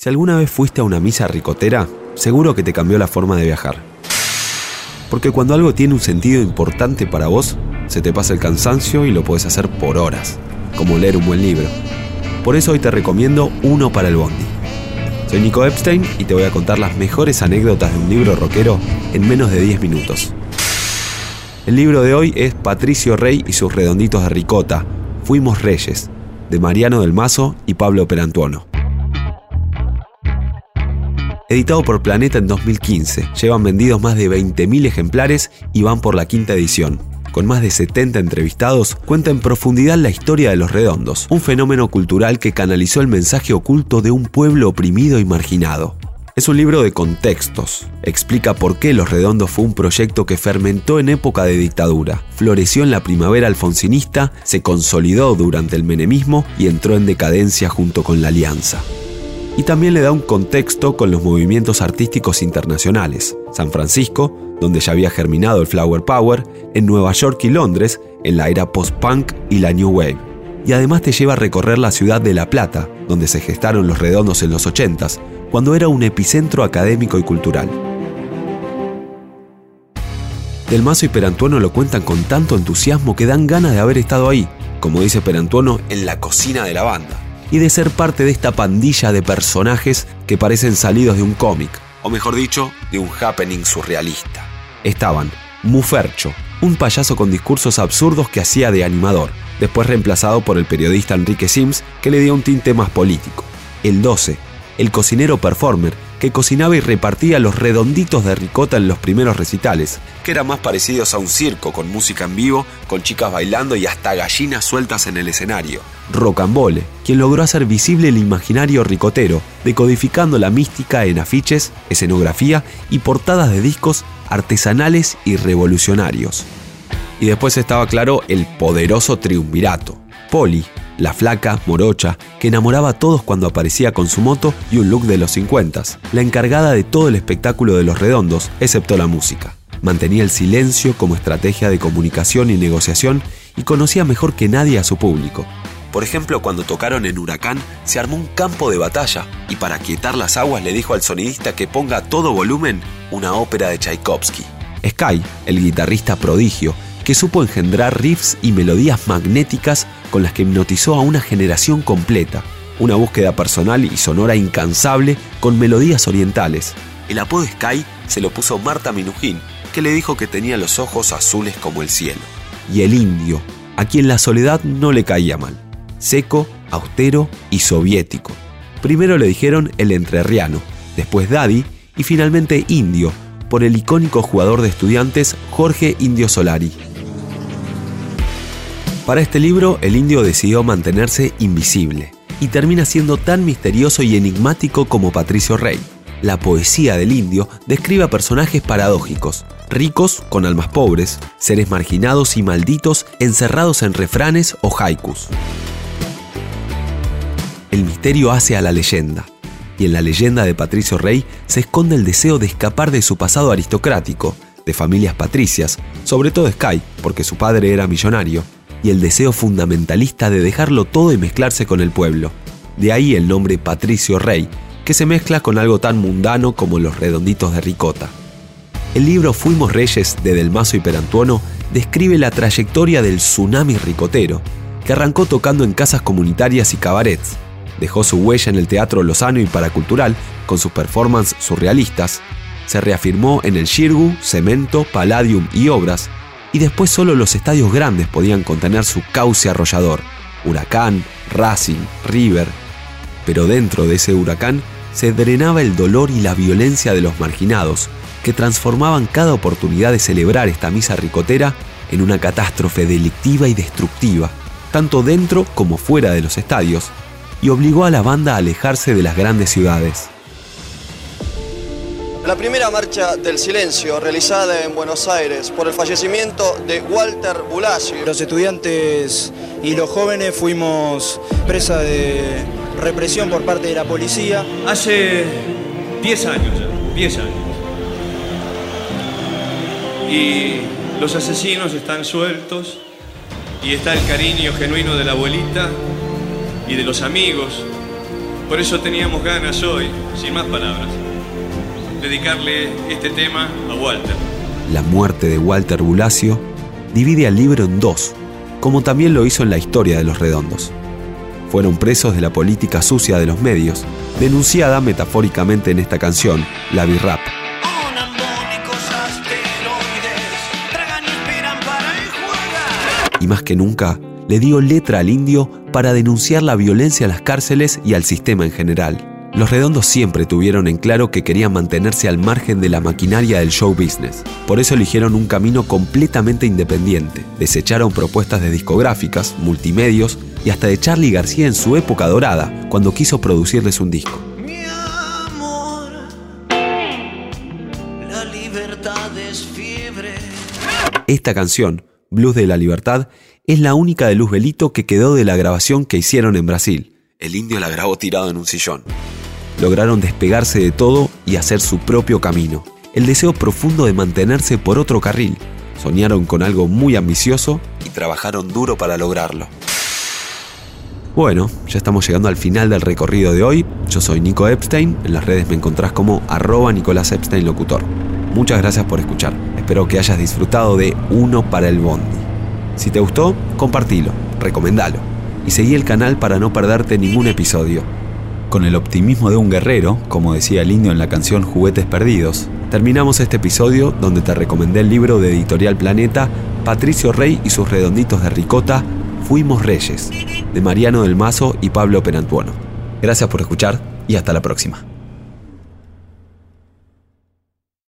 Si alguna vez fuiste a una misa ricotera, seguro que te cambió la forma de viajar. Porque cuando algo tiene un sentido importante para vos, se te pasa el cansancio y lo puedes hacer por horas, como leer un buen libro. Por eso hoy te recomiendo uno para el bondi. Soy Nico Epstein y te voy a contar las mejores anécdotas de un libro rockero en menos de 10 minutos. El libro de hoy es Patricio Rey y sus redonditos de ricota, Fuimos Reyes, de Mariano del Mazo y Pablo Perantuono editado por Planeta en 2015. Llevan vendidos más de 20.000 ejemplares y van por la quinta edición. Con más de 70 entrevistados, cuenta en profundidad la historia de los redondos, un fenómeno cultural que canalizó el mensaje oculto de un pueblo oprimido y marginado. Es un libro de contextos. Explica por qué Los Redondos fue un proyecto que fermentó en época de dictadura, floreció en la primavera alfonsinista, se consolidó durante el menemismo y entró en decadencia junto con la Alianza y también le da un contexto con los movimientos artísticos internacionales. San Francisco, donde ya había germinado el Flower Power, en Nueva York y Londres, en la era post-punk y la New Wave. Y además te lleva a recorrer la ciudad de La Plata, donde se gestaron los redondos en los 80s, cuando era un epicentro académico y cultural. Del Mazo y Perantuono lo cuentan con tanto entusiasmo que dan ganas de haber estado ahí, como dice Perantuono, en la cocina de la banda y de ser parte de esta pandilla de personajes que parecen salidos de un cómic, o mejor dicho, de un happening surrealista. Estaban Mufercho, un payaso con discursos absurdos que hacía de animador, después reemplazado por el periodista Enrique Sims, que le dio un tinte más político. El 12, el cocinero performer, que cocinaba y repartía los redonditos de ricota en los primeros recitales, que eran más parecidos a un circo con música en vivo, con chicas bailando y hasta gallinas sueltas en el escenario. Rocambole, quien logró hacer visible el imaginario ricotero, decodificando la mística en afiches, escenografía y portadas de discos artesanales y revolucionarios. Y después estaba claro el poderoso triunvirato. Poli, la flaca, morocha, que enamoraba a todos cuando aparecía con su moto y un look de los 50, la encargada de todo el espectáculo de los redondos, excepto la música. Mantenía el silencio como estrategia de comunicación y negociación y conocía mejor que nadie a su público. Por ejemplo, cuando tocaron en Huracán, se armó un campo de batalla y para quietar las aguas le dijo al sonidista que ponga a todo volumen una ópera de Tchaikovsky. Sky, el guitarrista prodigio, que supo engendrar riffs y melodías magnéticas con las que hipnotizó a una generación completa. Una búsqueda personal y sonora incansable con melodías orientales. El apodo Sky se lo puso Marta Minujín, que le dijo que tenía los ojos azules como el cielo. Y el indio, a quien la soledad no le caía mal. Seco, austero y soviético. Primero le dijeron el entrerriano, después Daddy y finalmente Indio, por el icónico jugador de estudiantes Jorge Indio Solari. Para este libro, el indio decidió mantenerse invisible y termina siendo tan misterioso y enigmático como Patricio Rey. La poesía del indio describe a personajes paradójicos, ricos con almas pobres, seres marginados y malditos encerrados en refranes o haikus. El misterio hace a la leyenda, y en la leyenda de Patricio Rey se esconde el deseo de escapar de su pasado aristocrático, de familias patricias, sobre todo Sky, porque su padre era millonario, y el deseo fundamentalista de dejarlo todo y mezclarse con el pueblo. De ahí el nombre Patricio Rey, que se mezcla con algo tan mundano como los redonditos de ricota. El libro Fuimos Reyes de Del Mazo y Perantuono describe la trayectoria del tsunami ricotero, que arrancó tocando en casas comunitarias y cabarets. Dejó su huella en el teatro lozano y paracultural con sus performances surrealistas. Se reafirmó en el Shirgu, Cemento, Palladium y Obras, y después solo los estadios grandes podían contener su cauce arrollador, Huracán, Racing, River. Pero dentro de ese huracán se drenaba el dolor y la violencia de los marginados, que transformaban cada oportunidad de celebrar esta misa ricotera en una catástrofe delictiva y destructiva, tanto dentro como fuera de los estadios, y obligó a la banda a alejarse de las grandes ciudades. La primera marcha del silencio realizada en Buenos Aires por el fallecimiento de Walter Bulacio. Los estudiantes y los jóvenes fuimos presa de represión por parte de la policía. Hace 10 años ya, 10 años. Y los asesinos están sueltos y está el cariño genuino de la abuelita y de los amigos Por eso teníamos ganas hoy, sin más palabras, dedicarle este tema a Walter. La muerte de Walter Bulacio divide al libro en dos, como también lo hizo en la historia de los redondos. Fueron presos de la política sucia de los medios, denunciada metafóricamente en esta canción, la B-Rap. Y más que nunca, le dio letra al indio para denunciar la violencia en las cárceles y al sistema en general. Los redondos siempre tuvieron en claro que querían mantenerse al margen de la maquinaria del show business. Por eso eligieron un camino completamente independiente. Desecharon propuestas de discográficas, multimedios y hasta de Charlie García en su época dorada, cuando quiso producirles un disco. Mi amor, la libertad es fiebre. Esta canción, Blues de la Libertad, es la única de Luz Belito que quedó de la grabación que hicieron en Brasil. El indio la grabó tirado en un sillón. Lograron despegarse de todo y hacer su propio camino. El deseo profundo de mantenerse por otro carril. Soñaron con algo muy ambicioso y trabajaron duro para lograrlo. Bueno, ya estamos llegando al final del recorrido de hoy. Yo soy Nico Epstein, en las redes me encontrás como arroba Nicolás Epstein Locutor. Muchas gracias por escuchar. Espero que hayas disfrutado de Uno para el Bondi. Si te gustó, compartilo, recomendalo y seguí el canal para no perderte ningún episodio. Con el optimismo de un guerrero, como decía el indio en la canción Juguetes Perdidos, terminamos este episodio donde te recomendé el libro de Editorial Planeta Patricio Rey y sus redonditos de ricota Fuimos Reyes, de Mariano del Mazo y Pablo Perantuono. Gracias por escuchar y hasta la próxima.